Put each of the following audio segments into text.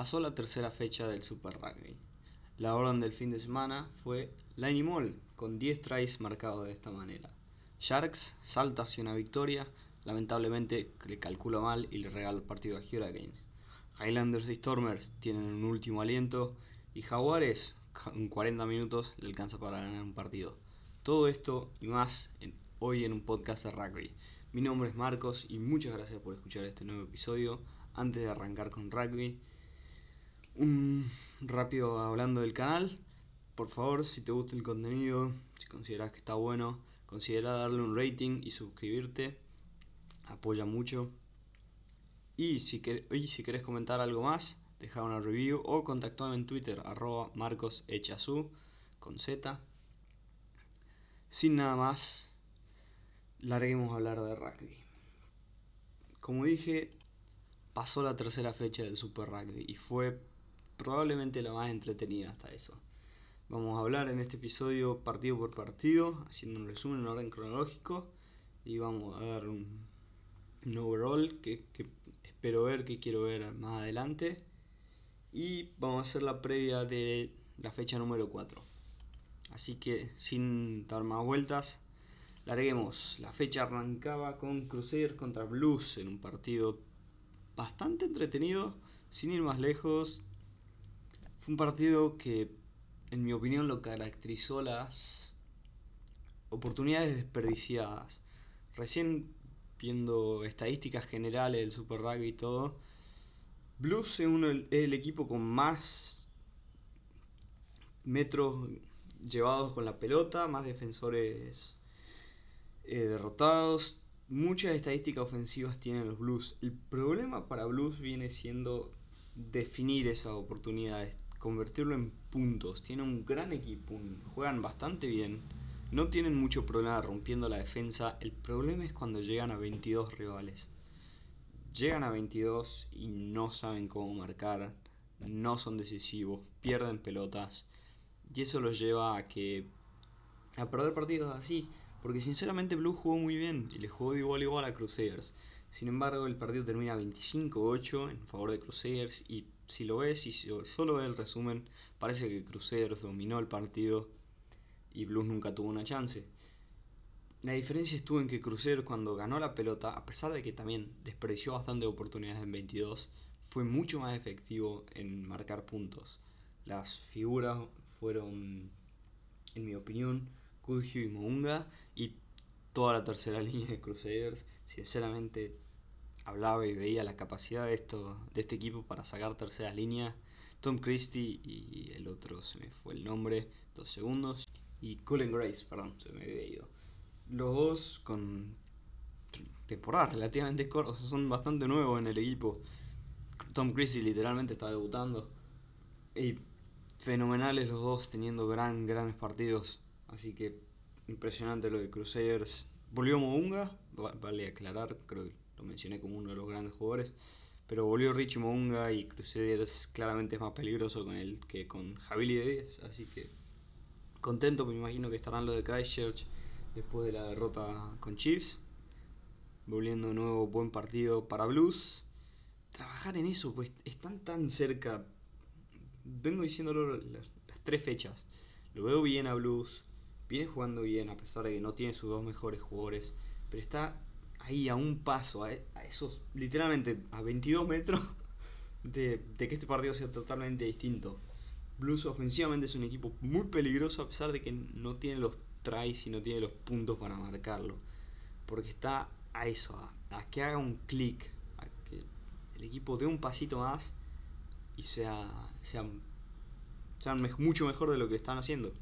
pasó la tercera fecha del Super Rugby. La orden del fin de semana fue Line Mall, con 10 tries marcados de esta manera. Sharks salta hacia una victoria, lamentablemente le calcula mal y le regala el partido a Hurricanes. Highlanders y Stormers tienen un último aliento y Jaguares en 40 minutos le alcanza para ganar un partido. Todo esto y más hoy en un podcast de rugby. Mi nombre es Marcos y muchas gracias por escuchar este nuevo episodio. Antes de arrancar con rugby, un rápido hablando del canal. Por favor, si te gusta el contenido, si consideras que está bueno, considera darle un rating y suscribirte. Apoya mucho. Y si, si querés comentar algo más, deja una review o contactame en Twitter, arroba marcosechazu con Z. Sin nada más, larguemos a hablar de rugby. Como dije, pasó la tercera fecha del Super Rugby y fue probablemente la más entretenida hasta eso. Vamos a hablar en este episodio partido por partido, haciendo un resumen en orden cronológico y vamos a dar un, overall que, que, espero ver, que quiero ver más adelante. Y vamos a hacer la previa de la fecha número 4. Así que sin dar más vueltas, Larguemos. La fecha arrancaba con Crusader contra Blues en un partido bastante entretenido, sin ir más lejos. Fue un partido que, en mi opinión, lo caracterizó las oportunidades desperdiciadas. Recién viendo estadísticas generales del Super Rugby y todo, Blues es, es el equipo con más metros llevados con la pelota, más defensores eh, derrotados. Muchas estadísticas ofensivas tienen los Blues. El problema para Blues viene siendo definir esas oportunidades, convertirlo en puntos. Tienen un gran equipo, juegan bastante bien. No tienen mucho problema rompiendo la defensa. El problema es cuando llegan a 22 rivales. Llegan a 22 y no saben cómo marcar, no son decisivos, pierden pelotas. Y eso los lleva a que a perder partidos así. Porque sinceramente Blue jugó muy bien y le jugó de igual a igual a Crusaders. Sin embargo, el partido termina 25-8 en favor de Crusaders y si lo ves y solo ves el resumen, parece que Crusaders dominó el partido y Blues nunca tuvo una chance. La diferencia estuvo en que Crusaders cuando ganó la pelota, a pesar de que también desperdició bastante oportunidades en 22, fue mucho más efectivo en marcar puntos. Las figuras fueron, en mi opinión, Kudju y Mounga y toda la tercera línea de Crusaders. Sinceramente hablaba y veía la capacidad de, esto, de este equipo para sacar tercera línea. Tom Christie y el otro se me fue el nombre, dos segundos. Y Cullen Grace, perdón, se me había ido. Los dos con temporadas relativamente cortas, son bastante nuevos en el equipo. Tom Christie literalmente está debutando. Y fenomenales los dos, teniendo gran, grandes partidos. Así que impresionante lo de Crusaders. Volvió Mounga, vale aclarar, creo que lo mencioné como uno de los grandes jugadores. Pero volvió Richie Mounga y Crusaders claramente es más peligroso con él que con Javili de 10. Así que contento, me imagino que estarán los de Christchurch después de la derrota con Chiefs. Volviendo de nuevo, buen partido para Blues. Trabajar en eso, pues están tan cerca. Vengo diciéndolo las tres fechas. Lo veo bien a Blues viene jugando bien a pesar de que no tiene sus dos mejores jugadores, pero está ahí a un paso, a, esos literalmente a 22 metros de, que este partido sea totalmente distinto. Blues ofensivamente es un equipo muy peligroso a pesar de que no tiene los tries y no tiene los puntos para marcarlo. Porque está a eso, a, que haga un clic, a que el equipo dé un pasito más y sea, sea, sea mucho mejor de lo que están haciendo.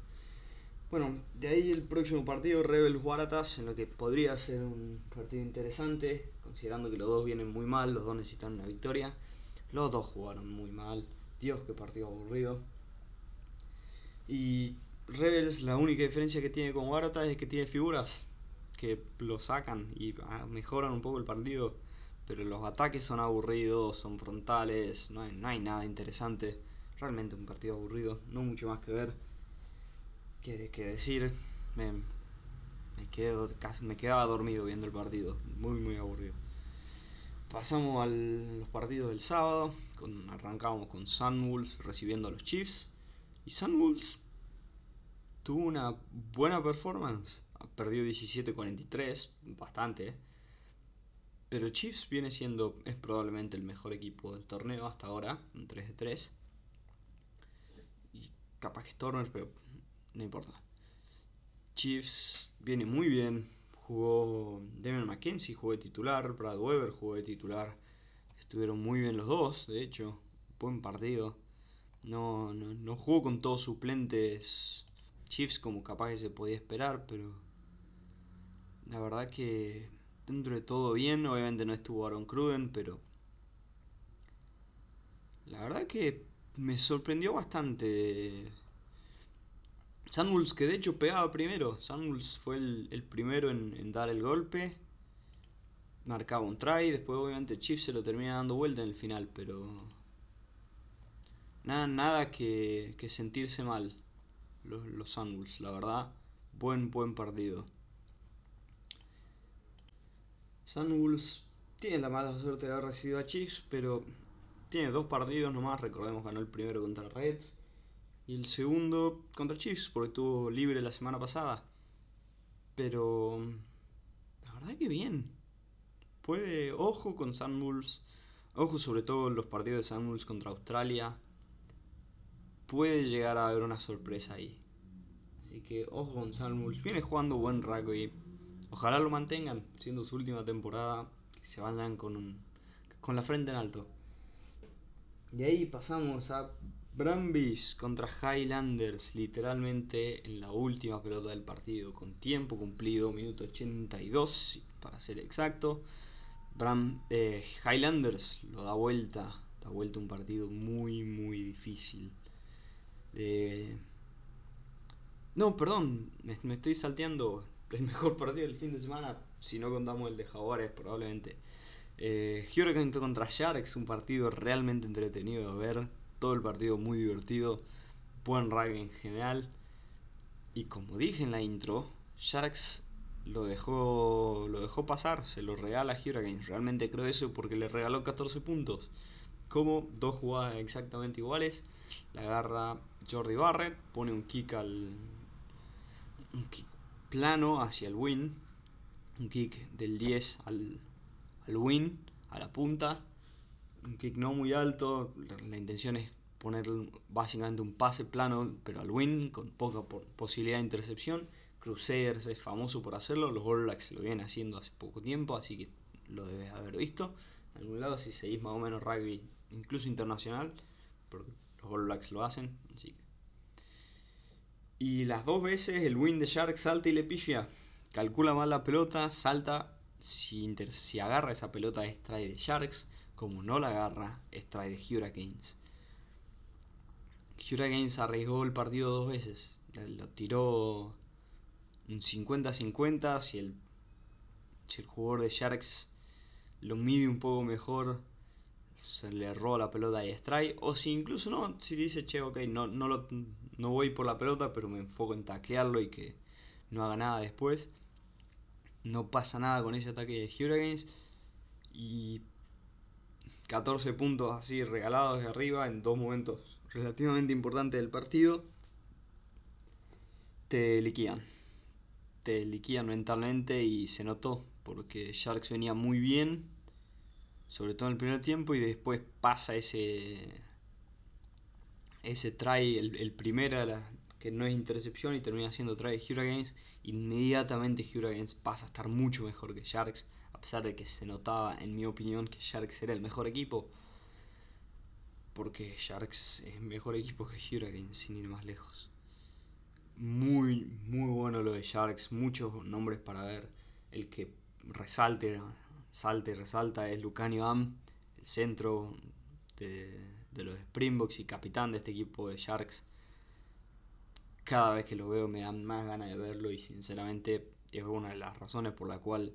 Bueno, de ahí el próximo partido, Rebels Waratahs, en lo que podría ser un partido interesante, considerando que los dos vienen muy mal, los dos necesitan una victoria. Los dos jugaron muy mal. Dios, qué partido aburrido. Y Rebels, la única diferencia que tiene con Waratahs es que tiene figuras que lo sacan y ah, mejoran un poco el partido. Pero los ataques son aburridos, son frontales, no hay, no hay nada interesante. Realmente un partido aburrido, no mucho más que ver que, que decir, me, me, quedo, casi, me quedaba dormido viendo el partido, muy muy aburrido. Pasamos a los partidos del sábado, Con, arrancábamos con Sunwolves recibiendo a los Chiefs. Y Sunwolves tuvo una buena performance. Perdió 17-43, bastante. Pero Chiefs viene siendo, es probablemente el mejor equipo del torneo hasta ahora, un 3 de 3. Y capaz que Stormers, pero no importa. Chiefs viene muy bien. Jugó Damian McKenzie, jugó de titular. Brad Weber jugó de titular. Estuvieron muy bien los dos, de hecho. Buen partido. No, no, no jugó con todos suplentes Chiefs como capaz que se podía esperar, pero la verdad que dentro de todo bien. Obviamente no estuvo Aaron Cruden, pero la verdad que me sorprendió bastante. Samuels, que de hecho pegaba primero. Samuels fue el, primero en, dar el golpe. Marcaba un try. Después, obviamente, Chief se lo termina dando vuelta en el final. Pero. Nada, nada que, sentirse mal. Los, los la verdad. Buen, buen partido. Sunwolves tiene la mala suerte de haber recibido a Chiefs, pero tiene dos partidos nomás. Recordemos ganó el primero contra Reds y el segundo contra Chiefs, porque estuvo libre la semana pasada. Pero la verdad que bien. Puede, ojo con Sunwolves, ojo sobre todo en los partidos de Sunwolves contra Australia. Puede llegar a haber una sorpresa ahí. Así que ojo con Sunwolves. Viene jugando buen rugby Ojalá lo mantengan, siendo su última temporada, que se vayan con, con la frente en alto. De ahí pasamos a Brambis contra Highlanders, literalmente en la última pelota del partido, con tiempo cumplido, minuto 82 para ser exacto. Eh, Highlanders lo da vuelta, da vuelta un partido muy, muy difícil. No, perdón, me estoy salteando el mejor partido del fin de semana, si no contamos el de Jaguares probablemente. Eh, Hurricane contra Sharks, un partido realmente entretenido de ver, todo el partido muy divertido, buen rugby en general. Y como dije en la intro, Sharks lo dejó, lo dejó pasar, se lo regala a Hurricanes. Realmente creo eso porque le regaló 14 puntos. Como dos jugadas exactamente iguales, la agarra Jordi Barrett, pone un kick al. Un kick plano hacia el win. Un kick del 10 al, al win, a la punta. Un kick no muy alto. La, intención es poner básicamente un pase plano, pero al win, con poca posibilidad de intercepción. Crusaders es famoso por hacerlo. Los All Blacks lo vienen haciendo hace poco tiempo, así que lo debes haber visto. En algún lado, si seguís más o menos rugby, incluso internacional, porque los All Blacks lo hacen, así y las dos veces el win de Shark salta y le pifia. Calcula mal la pelota, salta. Si, si agarra esa pelota es de Sharks. Como no la agarra, es de Hurricanes. Hurricanes arriesgó el partido dos veces. Lo tiró un 50-50. Si el, si el jugador de Sharks lo mide un poco mejor, se le roba la pelota y strike. O si incluso no, si dice, che, ok, no, no, lo, no voy por la pelota, pero me enfoco en taclearlo y que no haga nada después. No pasa nada con ese ataque de Hurricanes. Y 14 puntos así regalados de arriba en dos momentos relativamente importantes del partido. Te liquidan. Te liquidan mentalmente y se notó porque Sharks venía muy bien sobre todo en el primer tiempo, y después pasa ese ese try, el, el primero que no es intercepción y termina siendo try de Hurricanes, inmediatamente Hurricanes pasa a estar mucho mejor que Sharks, a pesar de que se notaba, en mi opinión, que Sharks era el mejor equipo, porque Sharks es mejor equipo que Hurricanes, sin ir más lejos. Muy, muy bueno lo de Sharks, muchos nombres para ver, el que resalte salta y resalta es Lucanio Am, el centro de, los Springboks y capitán de este equipo de Sharks. Cada vez que lo veo me dan más ganas de verlo y sinceramente es una de las razones por la cual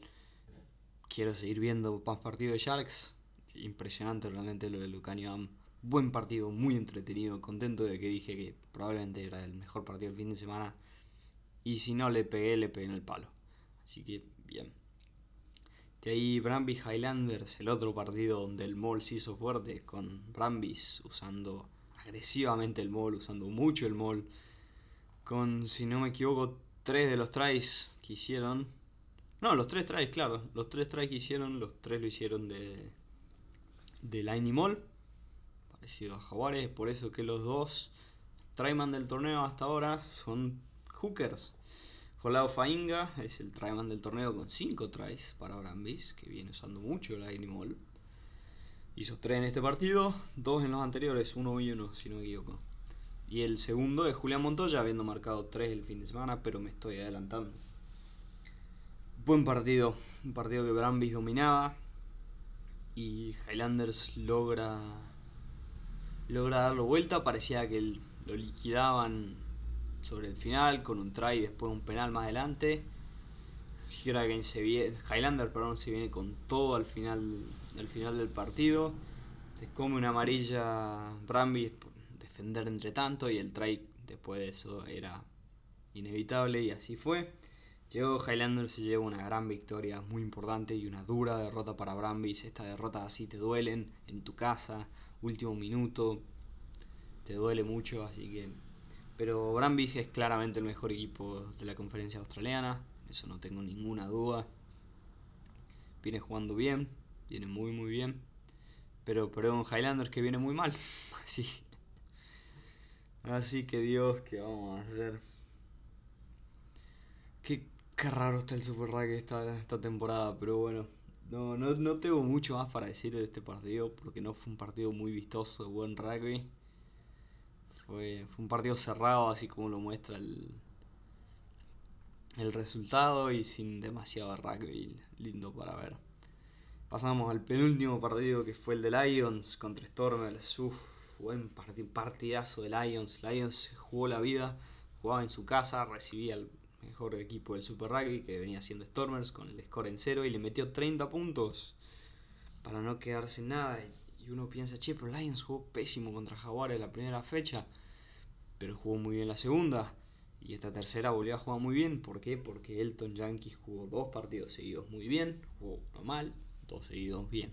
quiero seguir viendo más partidos de Sharks. Impresionante realmente lo de Lucanio Am. Buen partido, muy entretenido, contento de que dije que probablemente era el mejor partido del fin de semana. Y si no le pegué, le pegué en el palo. Así que bien. De ahí Brambis Highlanders, el otro partido donde el Mall se hizo fuerte, con Brambis usando agresivamente el Mall, usando mucho el Mall. Con, si no me equivoco, tres de los tries que hicieron. No, los tres tries, claro. Los tres tries que hicieron, los tres lo hicieron de, de Line Mall. Parecido a Jaguares, por eso que los dos tryman del torneo hasta ahora son hookers. Folao Fainga es el tryman del torneo con 5 tries para Brambis, que viene usando mucho el Animal. Hizo 3 en este partido, 2 en los anteriores, 1 y 1 si no me equivoco. Y el segundo es Julián Montoya, habiendo marcado 3 el fin de semana, pero me estoy adelantando. Buen partido, un partido que Brambis dominaba y Highlanders logra logra darlo vuelta, parecía que lo liquidaban sobre el final con un try y después un penal más adelante. Se viene, Highlander perdón, se viene con todo al final, al final del partido. Se come una amarilla Bramby por defender entre tanto y el try después de eso era inevitable y así fue. Llegó Highlander se lleva una gran victoria muy importante y una dura derrota para Brambis. Estas derrotas así te duelen en tu casa, último minuto, te duele mucho, así que pero Brambis es claramente el mejor equipo de la conferencia australiana, eso no tengo ninguna duda. Viene jugando bien, viene muy muy bien. Pero perdón, Highlanders que viene muy mal. Así, así que Dios, ¿qué vamos a hacer? Qué, raro está el Super Rugby esta, esta temporada, pero bueno. No, no, no tengo mucho más para decir de este partido, porque no fue un partido muy vistoso de buen rugby. Fue, un partido cerrado, así como lo muestra el, el resultado y sin demasiado rugby lindo para ver. Pasamos al penúltimo partido que fue el de Lions contra Stormers. Uf, buen partidazo de Lions. Lions jugó la vida, jugaba en su casa, recibía el mejor equipo del Super Rugby que venía siendo Stormers con el score en cero y le metió 30 puntos para no quedarse nada. Y uno piensa, che, pero Lions jugó pésimo contra Jaguares la primera fecha, pero jugó muy bien la segunda. Y esta tercera volvió a jugar muy bien. ¿Por qué? Porque Elton Yankees jugó dos partidos seguidos muy bien, jugó uno mal, dos seguidos bien.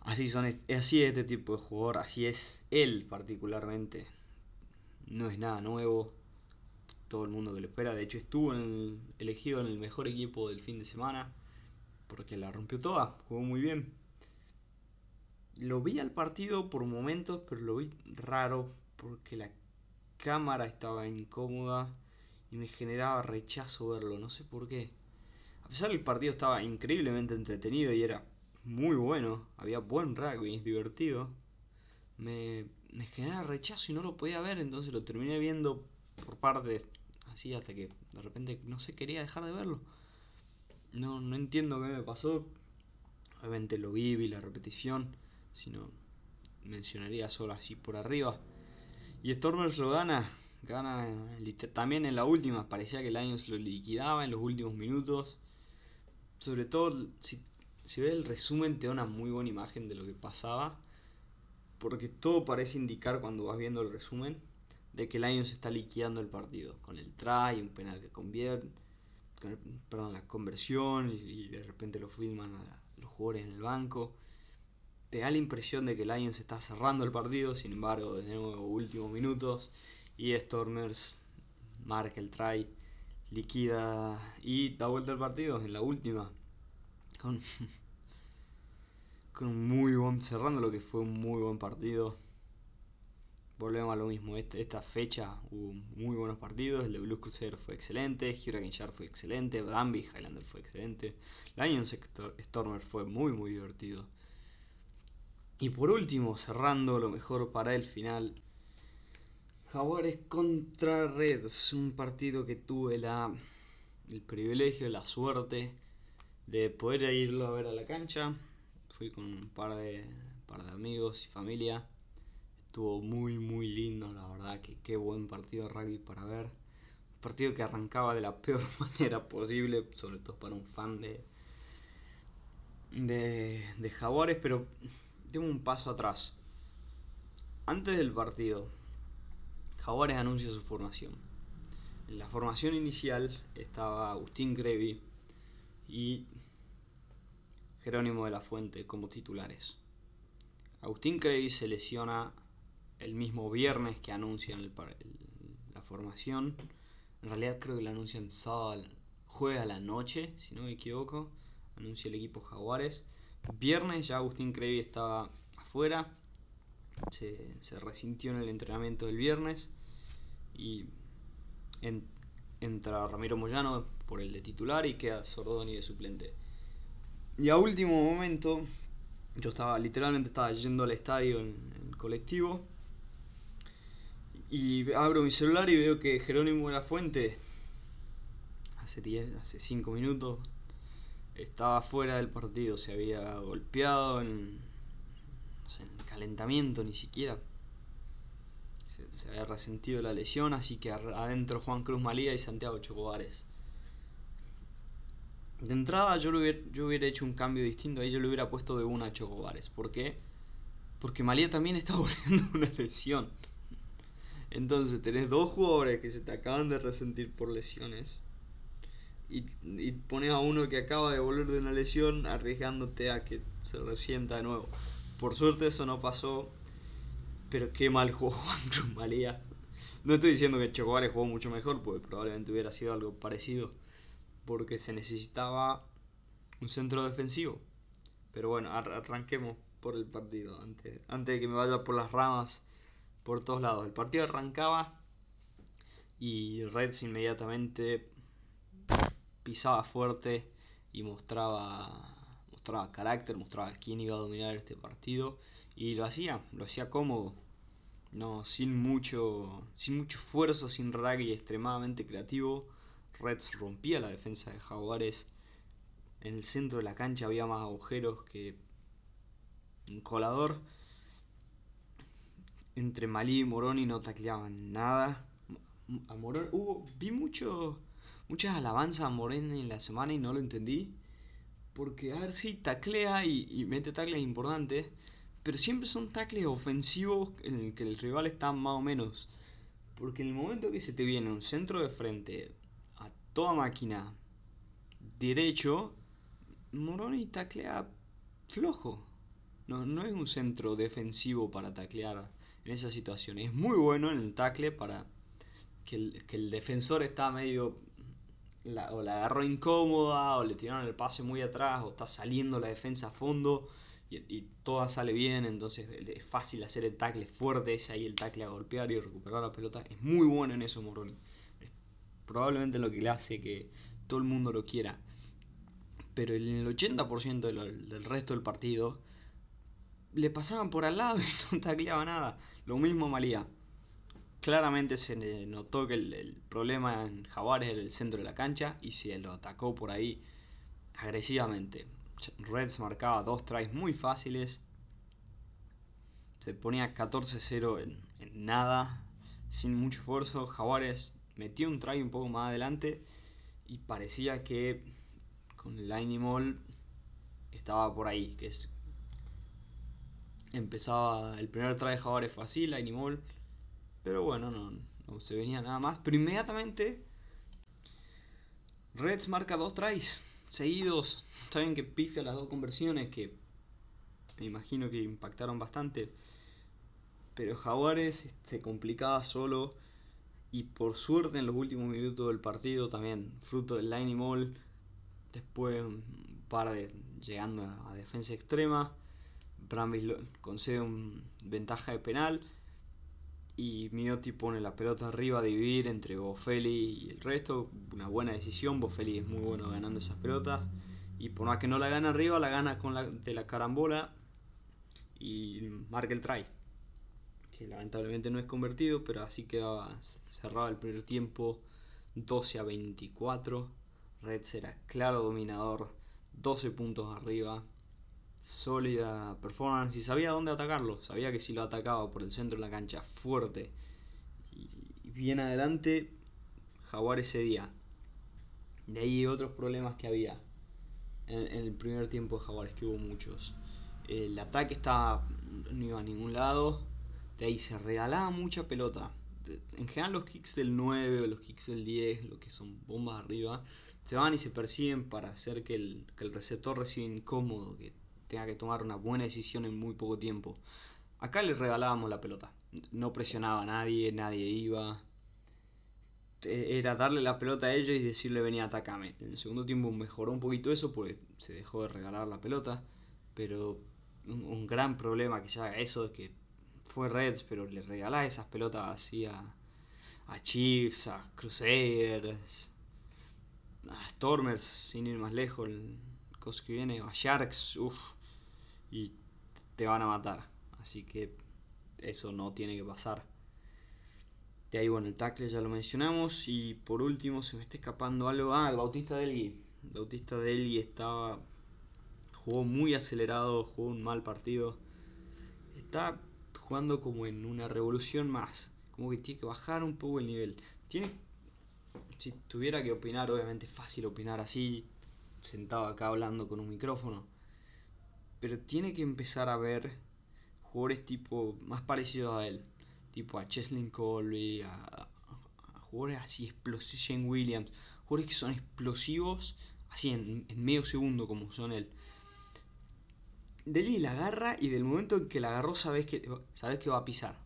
Así, son, así es este tipo de jugador, así es él particularmente. No es nada nuevo, todo el mundo que lo espera. De hecho, estuvo elegido en el mejor equipo del fin de semana porque la rompió toda, jugó muy bien lo vi al partido por momentos, pero lo vi raro porque la cámara estaba incómoda y me generaba rechazo verlo, no sé por qué. A pesar el partido estaba increíblemente entretenido y era muy bueno, había buen rugby, divertido, me, me generaba rechazo y no lo podía ver, entonces lo terminé viendo por partes, así hasta que de repente no sé, quería dejar de verlo. No, no entiendo qué me pasó. Obviamente lo vi, vi la repetición sino mencionaría solo así por arriba. Y Stormers lo gana, gana también en la última, parecía que Lions lo liquidaba en los últimos minutos. Sobre todo, si, si ves el resumen, te da una muy buena imagen de lo que pasaba. Porque todo parece indicar cuando vas viendo el resumen de que Lions está liquidando el partido. Con el try, un penal que convierte, perdón, la conversión y, de repente lo filman a los jugadores en el banco te da la impresión de que Lions está cerrando el partido, sin embargo, desde nuevo últimos minutos y Stormers marca el try, liquida y da vuelta el partido en la última. Con, con un muy buen, cerrando lo que fue un muy buen partido. Volvemos a lo mismo, este, esta fecha hubo muy buenos partidos, el de Blues Crusader fue excelente, Hurricane Shark fue excelente, Bramby Highlander fue excelente, Lions Stormers fue muy muy divertido. Y por último, cerrando lo mejor para el final, Jaguares contra Reds, un partido que tuve la, el privilegio, la suerte de poder irlo a ver a la cancha. Fui con un par de, par de amigos y familia. Estuvo muy muy lindo, la verdad que qué buen partido de rugby para ver. Un partido que arrancaba de la peor manera posible, sobre todo para un fan de, de, de Jaguares, pero tengo un paso atrás. Antes del partido, Jaguares anuncia su formación. En la formación inicial estaba Agustín Grevi y Jerónimo de la Fuente como titulares. Agustín Crevi se lesiona el mismo viernes que anuncian la formación. En realidad creo que la anuncian sábado, juega a la noche, si no me equivoco. Anuncia el equipo Jaguares. Viernes ya Agustín Crevi estaba afuera. Se, resintió en el entrenamiento del viernes. Y entra Ramiro Moyano por el de titular y queda Sordoni de suplente. Y a último momento, yo estaba literalmente estaba yendo al estadio en, el colectivo y abro mi celular y veo que Jerónimo de la Fuente hace 10, hace 5 minutos estaba fuera del partido, se había golpeado en, en calentamiento ni siquiera. Se, había resentido la lesión, así que adentro Juan Cruz Malía y Santiago Chocobares. De entrada yo, hubiera, yo hubiera hecho un cambio distinto, ahí yo le hubiera puesto de una a Chocobares. ¿Por qué? Porque Malía también está volviendo una lesión. Entonces tenés dos jugadores que se te acaban de resentir por lesiones. Y, y pones a uno que acaba de volver de una lesión arriesgándote a que se resienta de nuevo. Por suerte eso no pasó. Pero qué mal jugó Juan Cruz Malía. No estoy diciendo que Chocobares jugó mucho mejor, porque probablemente hubiera sido algo parecido porque se necesitaba un centro defensivo. Pero bueno, arranquemos por el partido, antes, antes de que me vaya por las ramas por todos lados. El partido arrancaba y Reds inmediatamente pisaba fuerte y mostraba mostraba carácter, mostraba quién iba a dominar este partido y lo hacía, lo hacía cómodo. No, sin mucho sin mucho esfuerzo, sin rugby extremadamente creativo Reds rompía la defensa de Jaguares. En el centro de la cancha había más agujeros que un colador. Entre Malí y Moroni no tacleaban nada. A hubo, vi mucho, muchas alabanzas a Moroni en la semana y no lo entendí. Porque, a ver, si taclea y, mete tacles importantes. Pero siempre son tacles ofensivos en el que el rival está más o menos. Porque en el momento que se te viene un centro de frente toda máquina derecho, Moroni taclea flojo. No, no es un centro defensivo para taclear en esa situación. Es muy bueno en el tacle para que el, defensor está medio... o la agarró incómoda, o le tiraron el pase muy atrás, o está saliendo la defensa a fondo y, y toda sale bien, entonces es fácil hacer el tackle fuerte, es ahí el tackle a golpear y recuperar la pelota. Es muy bueno en eso Moroni probablemente lo que le hace que todo el mundo lo quiera. Pero en el 80% del resto del partido le pasaban por al lado y no tacleaba nada. Lo mismo Malía. Claramente se notó que el, problema en Jaguares era el centro de la cancha y se lo atacó por ahí agresivamente. Reds marcaba dos tries muy fáciles. Se ponía 14-0 en, en, nada, sin mucho esfuerzo. Jaguares metió un try un poco más adelante y parecía que con el Animal estaba por ahí, que es empezaba el primer Jaguares fue así, Animal, pero bueno, no, se venía nada más, pero inmediatamente Reds marca dos tries seguidos, saben que pifia las dos conversiones que me imagino que impactaron bastante, pero Jaguares se complicaba solo. Y por suerte en los últimos minutos del partido también, fruto del line mall, después un par de llegando a defensa extrema, Brambis concede un ventaja de penal y Miotti pone la pelota arriba a dividir entre Boffelli y el resto, una buena decisión, Boffelli es muy bueno ganando esas pelotas y por más que no la gana arriba, la gana con la, de la carambola y marca el try que lamentablemente no es convertido, pero así quedaba cerrado el primer tiempo 12 a 24. Reds era claro dominador, 12 puntos arriba, sólida performance y sabía dónde atacarlo, sabía que si lo atacaba por el centro de la cancha fuerte y bien adelante, Jaguar ese día. De ahí otros problemas que había en, el primer tiempo de Jaguares, que hubo muchos. El ataque estaba, no iba a ningún lado, de ahí se regalaba mucha pelota. En general los kicks del 9 o los kicks del 10, lo que son bombas arriba, se van y se persiguen para hacer que el, que el receptor reciba incómodo, que tenga que tomar una buena decisión en muy poco tiempo. Acá le regalábamos la pelota. No presionaba a nadie, nadie iba. Era darle la pelota a ellos y decirle venía atacame. En el segundo tiempo mejoró un poquito eso porque se dejó de regalar la pelota. Pero un, gran problema que ya eso es que fue Reds, pero le regalaba esas pelotas así a, a Chiefs, a Crusaders, a Stormers, sin ir más lejos, el que viene, a Sharks, uff, y te van a matar. Así que eso no tiene que pasar. De ahí, bueno, el tackle ya lo mencionamos. Y por último, se me está escapando algo. Ah, Bautista Delgui. El Bautista Delgui estaba. Jugó muy acelerado, jugó un mal partido. Está jugando como en una revolución más. Como que tiene que bajar un poco el nivel. Tiene. Si tuviera que opinar, obviamente es fácil opinar así, sentado acá hablando con un micrófono. Pero tiene que empezar a ver jugadores tipo más parecidos a él, tipo a Cheslin Colby, a, jugadores así explosivos, Shane Williams, jugadores que son explosivos así en, medio segundo como son él. Deli la agarra y del momento en que la agarró sabes que, sabes que va a pisar.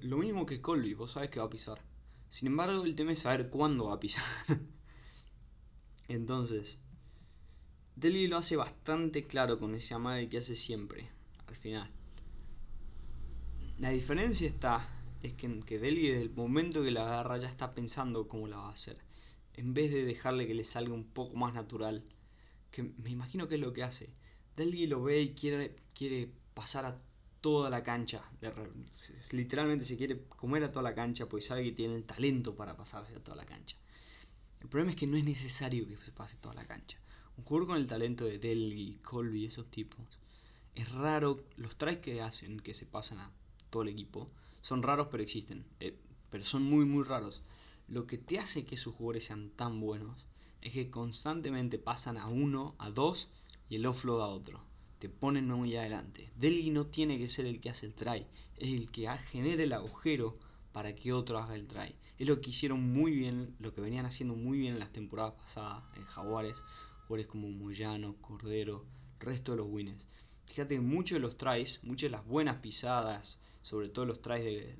Lo mismo que Colby, vos sabes que va a pisar. Sin embargo, el tema es saber cuándo va a pisar. Entonces, Deli lo hace bastante claro con ese amague que hace siempre final. La diferencia está es que, que Deli desde el momento que la agarra ya está pensando cómo la va a hacer. En vez de dejarle que le salga un poco más natural. Que me imagino que es lo que hace. Deli lo ve y quiere, quiere pasar a toda la cancha. literalmente se quiere comer a toda la cancha porque sabe que tiene el talento para pasarse a toda la cancha. El problema es que no es necesario que se pase toda la cancha. Un jugador con el talento de Delhi, Colby, esos tipos, es raro, los tries que hacen, que se pasan a todo el equipo, son raros pero existen, eh, pero son muy muy raros. Lo que te hace que sus jugadores sean tan buenos es que constantemente pasan a uno, a dos y el offload a otro. Te ponen muy adelante. Delhi no tiene que ser el que hace el try, es el que genera el agujero para que otro haga el try. Es lo que hicieron muy bien, lo que venían haciendo muy bien en las temporadas pasadas en Jaguares, jugadores como Moyano, Cordero, resto de los winners. Fíjate que muchos de los tries, muchas de las buenas pisadas, sobre todo los tries de,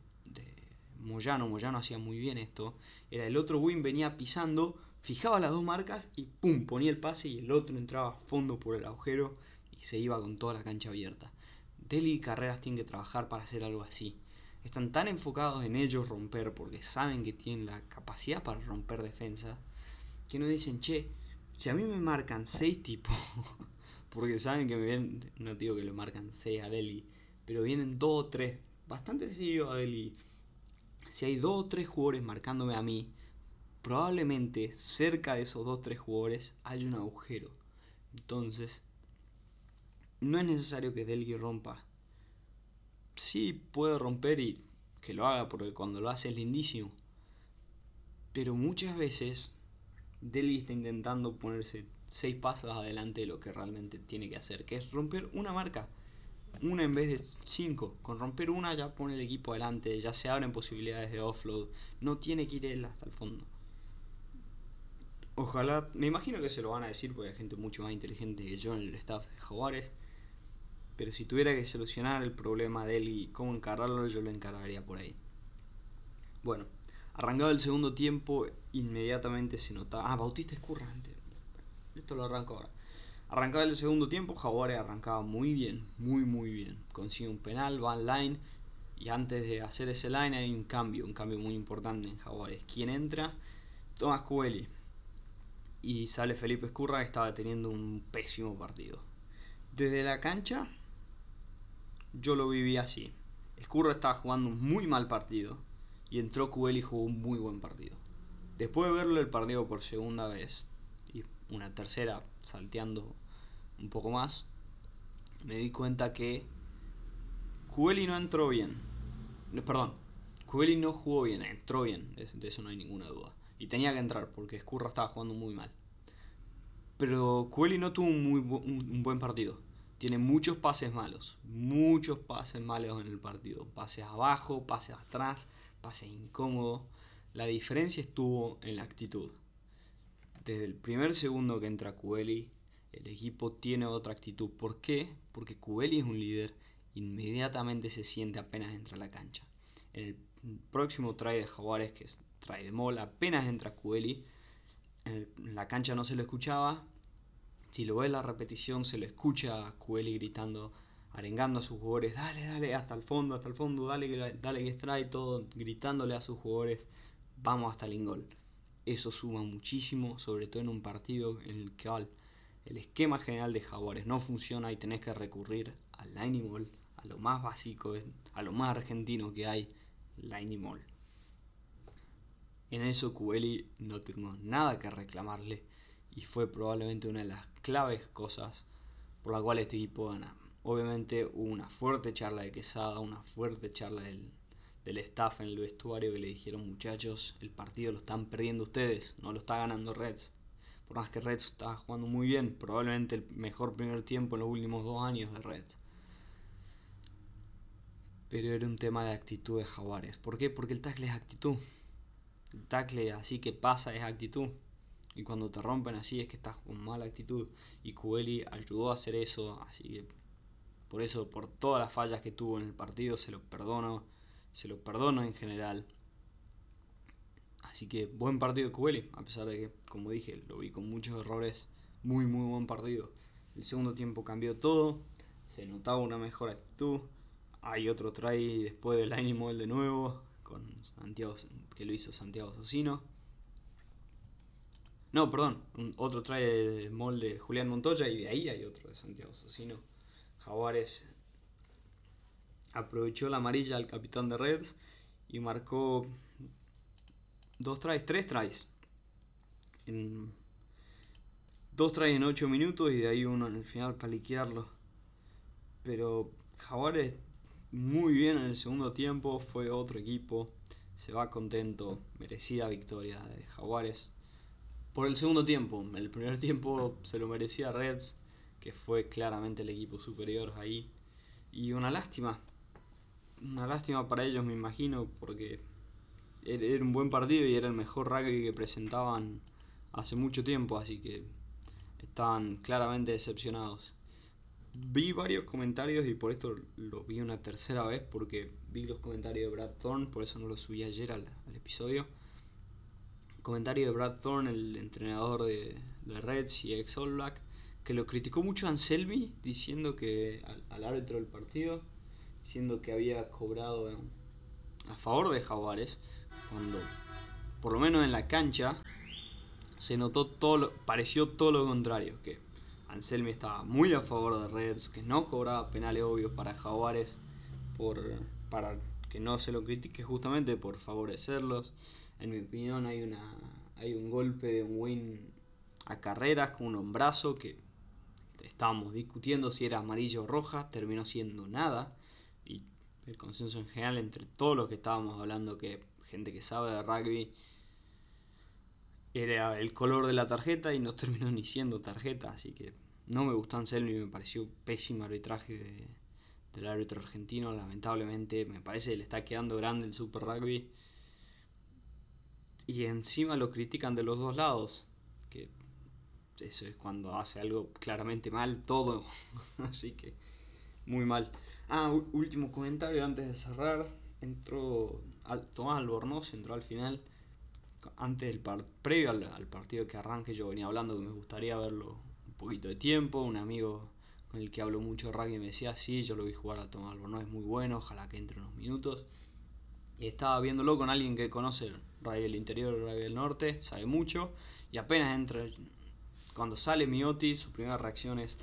Moyano, Moyano hacía muy bien esto, era el otro win venía pisando, fijaba las dos marcas y pum, ponía el pase y el otro entraba a fondo por el agujero y se iba con toda la cancha abierta. Deli y Carreras tienen que trabajar para hacer algo así. Están tan enfocados en ellos romper porque saben que tienen la capacidad para romper defensa que no dicen, che, si a mí me marcan seis tipos porque saben que me vienen, no digo que le marcan 6 a Delhi, pero vienen 2 o 3, bastante seguido a Delhi. Si hay 2 o 3 jugadores marcándome a mí, probablemente cerca de esos 2 o 3 jugadores hay un agujero. Entonces, no es necesario que Delhi rompa. Sí puede romper y que lo haga porque cuando lo hace es lindísimo. Pero muchas veces Delhi está intentando ponerse seis pasos adelante de lo que realmente tiene que hacer, que es romper una marca. Una en vez de cinco. Con romper una ya pone el equipo adelante, ya se abren posibilidades de offload. No tiene que ir él hasta el fondo. Ojalá, me imagino que se lo van a decir porque hay gente mucho más inteligente que yo en el staff de Jaguares. Pero si tuviera que solucionar el problema de él y cómo encararlo, yo lo encargaría por ahí. Bueno, arrancado el segundo tiempo, inmediatamente se notaba. Ah, Bautista Escurra esto lo arranco ahora. Arrancaba el segundo tiempo, Jaguares arrancaba muy bien, muy muy bien. Consigue un penal, va line y antes de hacer ese line hay un cambio, un cambio muy importante en Jaguares. ¿Quién entra? Tomás Cueli. Y sale Felipe Escurra que estaba teniendo un pésimo partido. Desde la cancha yo lo viví así. Escurra estaba jugando un muy mal partido y entró Cueli y jugó un muy buen partido. Después de verlo el partido por segunda vez, una tercera salteando un poco más, me di cuenta que Cueli no entró bien. perdón, Cueli no jugó bien, entró bien, de eso no hay ninguna duda. Y tenía que entrar porque Escurra estaba jugando muy mal. Pero Cueli no tuvo un, muy un buen partido. Tiene muchos pases malos, muchos pases malos en el partido. Pases abajo, pases atrás, pases incómodos. La diferencia estuvo en la actitud desde el primer segundo que entra Kueli, el equipo tiene otra actitud. ¿Por qué? Porque Kueli es un líder, inmediatamente se siente apenas entra a la cancha. En el próximo try de Jaguares, que es try de Mol, apenas entra Kueli, en la cancha no se lo escuchaba. Si lo ve la repetición, se lo escucha a gritando, arengando a sus jugadores, dale, dale, hasta el fondo, hasta el fondo, dale, dale que extrae todo, gritándole a sus jugadores, vamos hasta el ingol. Eso suma muchísimo, sobre todo en un partido en el que el esquema general de Jaguares no funciona y tenés que recurrir al line ball, a lo más básico, a lo más argentino que hay, line ball. En eso Kubeli no tengo nada que reclamarle y fue probablemente una de las claves cosas por la cual este equipo gana. Obviamente hubo una fuerte charla de Quesada, una fuerte charla del, del staff en el vestuario que le dijeron muchachos, el partido lo están perdiendo ustedes, no lo está ganando Reds. Por más que Reds estaba jugando muy bien, probablemente el mejor primer tiempo en los últimos dos años de Reds. Pero era un tema de actitud de Jaguares. ¿Por qué? Porque el tackle es actitud. El tackle así que pasa es actitud. Y cuando te rompen así es que estás con mala actitud. Y Kubeli ayudó a hacer eso. Así que por eso, por todas las fallas que tuvo en el partido, se lo perdono. Se lo perdono en general. Así que buen partido de Kubeli, a pesar de que, como dije, lo vi con muchos errores. Muy, muy buen partido. El segundo tiempo cambió todo. Se notaba una mejor actitud. Hay otro try después del Animal de nuevo. Con Santiago, que lo hizo Santiago Socino. No, perdón. otro try de molde de Julián Montoya. Y de ahí hay otro de Santiago Socino. Jaguares aprovechó la amarilla al capitán de Reds. Y marcó dos tries, tres tries. En, dos tries en 8 minutos y de ahí uno en el final para liquearlo. Pero Jaguares muy bien en el segundo tiempo, fue otro equipo, se va contento, merecida victoria de Jaguares. Por el segundo tiempo, el primer tiempo se lo merecía Reds, que fue claramente el equipo superior ahí. Y una lástima, una lástima para ellos me imagino, porque era un buen partido y era el mejor rugby que presentaban hace mucho tiempo, así que estaban claramente decepcionados. Vi varios comentarios y por esto lo vi una tercera vez porque vi los comentarios de Brad Thorne, por eso no los subí ayer al, episodio. Comentario de Brad Thorne, el entrenador de, Reds y ex All Black, que lo criticó mucho Anselmi diciendo que al árbitro del partido, diciendo que había cobrado a favor de Jaguares cuando, por lo menos en la cancha, se notó todo, pareció todo lo contrario, que Anselmi estaba muy a favor de Reds, que no cobraba penales obvios para Jaguares, por, para que no se lo critique justamente por favorecerlos. En mi opinión hay, una, hay un golpe de un win a carreras con un hombrazo que estábamos discutiendo si era amarillo o roja, terminó siendo nada. Y el consenso en general entre todos los que estábamos hablando que gente que sabe de rugby, era el color de la tarjeta y no terminó ni siendo tarjeta, así que no me gustó Anselmo y me pareció pésimo arbitraje del árbitro argentino, lamentablemente me parece que le está quedando grande el Super Rugby. Y encima lo critican de los dos lados, que eso es cuando hace algo claramente mal todo, así que muy mal. Ah, último comentario antes de cerrar entró Tomás Albornoz, entró al final, antes del previo al, partido que arranque, yo venía hablando que me gustaría verlo un poquito de tiempo, un amigo con el que hablo mucho de rugby me decía, sí, yo lo vi jugar a Tomás Albornoz, es muy bueno, ojalá que entre unos minutos. Y estaba viéndolo con alguien que conoce el rugby del interior, el rugby del norte, sabe mucho, y apenas entra, cuando sale Mioti, su primera reacción es,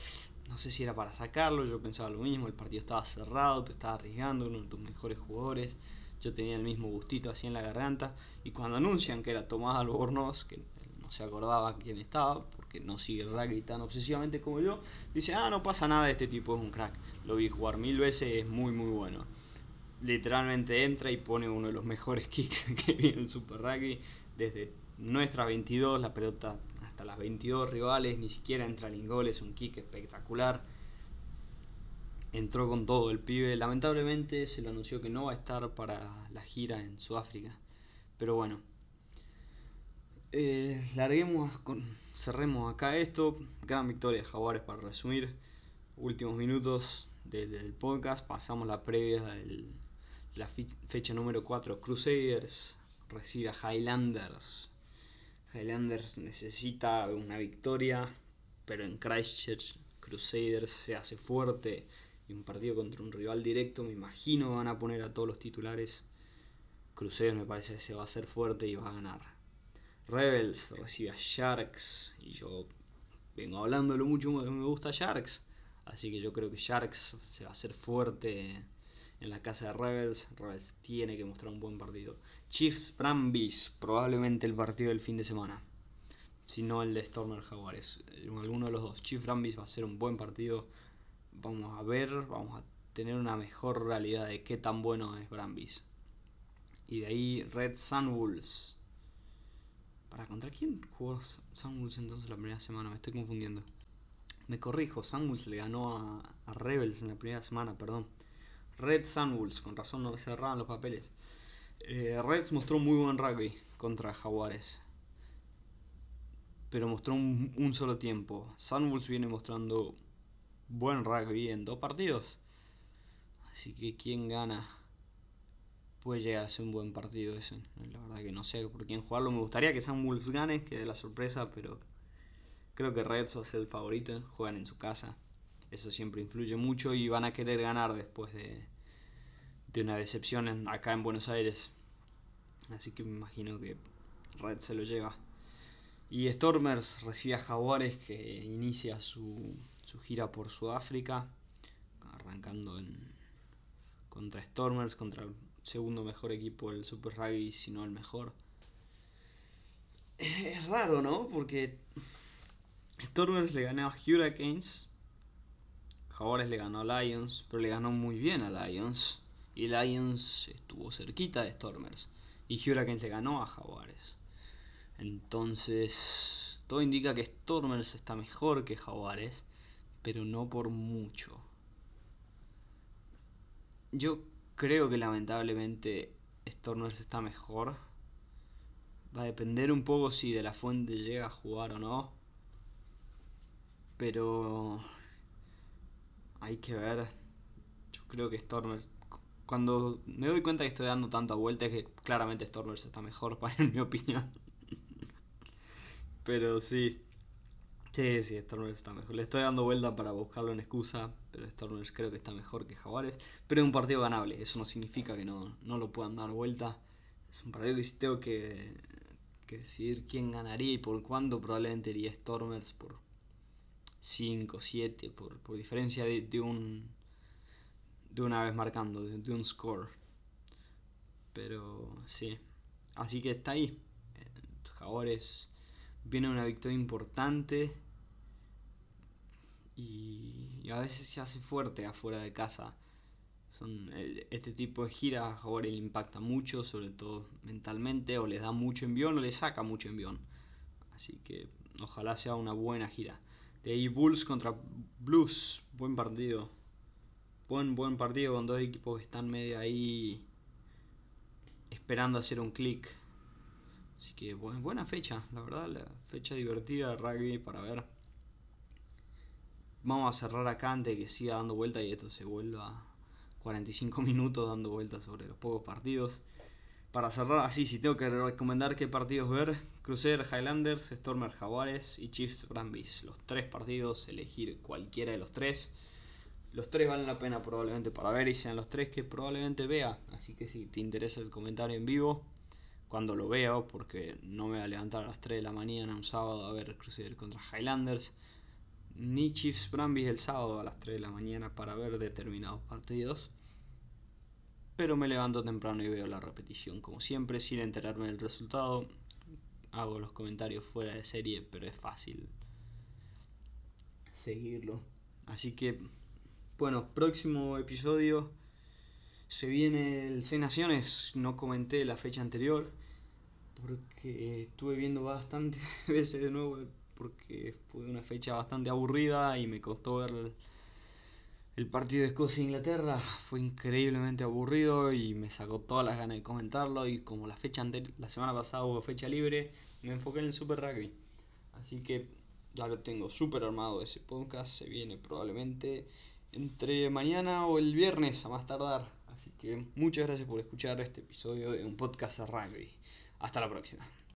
no sé si era para sacarlo, yo pensaba lo mismo, el partido estaba cerrado, te estaba arriesgando, uno de tus mejores jugadores, yo tenía el mismo gustito así en la garganta, y cuando anuncian que era Tomás Albornoz, que no se acordaba quién estaba, porque no sigue el rugby tan obsesivamente como yo, dice, ah, no pasa nada, este tipo es un crack, lo vi jugar mil veces, es muy muy bueno. Literalmente entra y pone uno de los mejores kicks que vi en Super Rugby, desde nuestra 22, la pelota las 22 rivales, ni siquiera entra en gol, es un kick espectacular. Entró con todo el pibe, lamentablemente se lo anunció que no va a estar para la gira en Sudáfrica. Pero bueno, Eh, larguemos, cerremos acá esto. Gran victoria de Jaguares para resumir. Últimos minutos del, podcast. Pasamos la previa de la fecha número 4. Crusaders recibe a Highlanders. Highlanders necesita una victoria, pero en Christchurch Crusaders se hace fuerte y un partido contra un rival directo, me imagino van a poner a todos los titulares. Crusaders me parece que se va a hacer fuerte y va a ganar. Rebels recibe a Sharks y yo vengo hablándolo mucho, me gusta Sharks, así que yo creo que Sharks se va a hacer fuerte en la casa de Rebels. Rebels tiene que mostrar un buen partido. Chiefs Brambis, probablemente el partido del fin de semana si no el de Stormer Jaguares. Alguno de los dos. Chief Brambis va a ser un buen partido. Vamos a ver, vamos a tener una mejor realidad de qué tan bueno es Brambis. Y de ahí Red Sunwolves. ¿Para contra quién jugó Sunwolves entonces la primera semana? Me estoy confundiendo. Me corrijo, Sunwolves le ganó a, Rebels en la primera semana, perdón. Red Sunwolves, con razón no cerraban los papeles. Eh, Reds mostró muy buen rugby contra Jaguares pero mostró un, solo tiempo. Sunwolves viene mostrando buen rugby en dos partidos. Así que quien gana puede llegar a ser un buen partido eso. La verdad que no sé por quién jugarlo. Me gustaría que Sunwolves gane, que dé la sorpresa, pero creo que Reds va a ser el favorito. Juegan en su casa. Eso siempre influye mucho y van a querer ganar después de, de una decepción acá en Buenos Aires. Así que me imagino que Red se lo lleva. Y Stormers recibe a Jaguares que inicia su, gira por Sudáfrica, arrancando en, contra Stormers, contra el segundo mejor equipo del Super Rugby, si no el mejor. Es raro, ¿no? Porque Stormers le ganó a Hurricanes, Jaguares le ganó a Lions, pero le ganó muy bien a Lions. Y Lions estuvo cerquita de Stormers. Y Hurricanes le ganó a Jaguares. Entonces, todo indica que Stormers está mejor que Jaguares, pero no por mucho. Yo creo que lamentablemente Stormers está mejor. Va a depender un poco si de la fuente llega a jugar o no. Pero hay que ver. Yo creo que Stormers. Cuando me doy cuenta que estoy dando tanta vuelta es que claramente Stormers está mejor, en mi opinión. Pero sí. Sí, sí, Stormers está mejor. Le estoy dando vuelta para buscarlo en excusa, pero Stormers creo que está mejor que Jaguares. Pero es un partido ganable, eso no significa que no, lo puedan dar vuelta. Es un partido que si tengo que, decidir quién ganaría y por cuándo, probablemente iría Stormers por 5, 7, por, por diferencia de, un. De una vez marcando, de, un score. Pero sí. Así que está ahí. Jaguares viene una victoria importante y, a veces se hace fuerte afuera de casa. Son, este tipo de giras ahora le impacta mucho, sobre todo mentalmente, o le da mucho envión o le saca mucho envión. Así que ojalá sea una buena gira. De ahí Bulls contra Blues, buen partido. Buen, buen partido con dos equipos que están medio ahí esperando hacer un clic. Así que buena fecha, la verdad, la fecha divertida de rugby para ver. Vamos a cerrar acá antes de que siga dando vuelta y esto se vuelva 45 minutos dando vueltas sobre los pocos partidos. Para cerrar así, si tengo que recomendar qué partidos ver, Crusader Highlanders, Stormer Jaguares y Chiefs Brambis. Los tres partidos, elegir cualquiera de los tres. Los tres valen la pena probablemente para ver y sean los tres que probablemente vea. Así que si te interesa el comentario en vivo, cuando lo veo, porque no me voy a levantar a las 3 de la mañana un sábado a ver Crusader contra Highlanders, ni Chiefs Brambis el sábado a las 3 de la mañana para ver determinados partidos. Pero me levanto temprano y veo la repetición, como siempre, sin enterarme del resultado. Hago los comentarios fuera de serie, pero es fácil seguirlo. Así que, bueno, próximo episodio se viene el Seis Naciones, no comenté la fecha anterior, porque estuve viendo bastante veces de nuevo, porque fue una fecha bastante aburrida y me costó ver, El partido de Escocia-Inglaterra fue increíblemente aburrido y me sacó todas las ganas de comentarlo. Y como la fecha la semana pasada hubo fecha libre, me enfoqué en el Super Rugby. Así que ya lo tengo súper armado ese podcast. Se viene probablemente entre mañana o el viernes a más tardar. Así que muchas gracias por escuchar este episodio de un podcast de rugby. Hasta la próxima.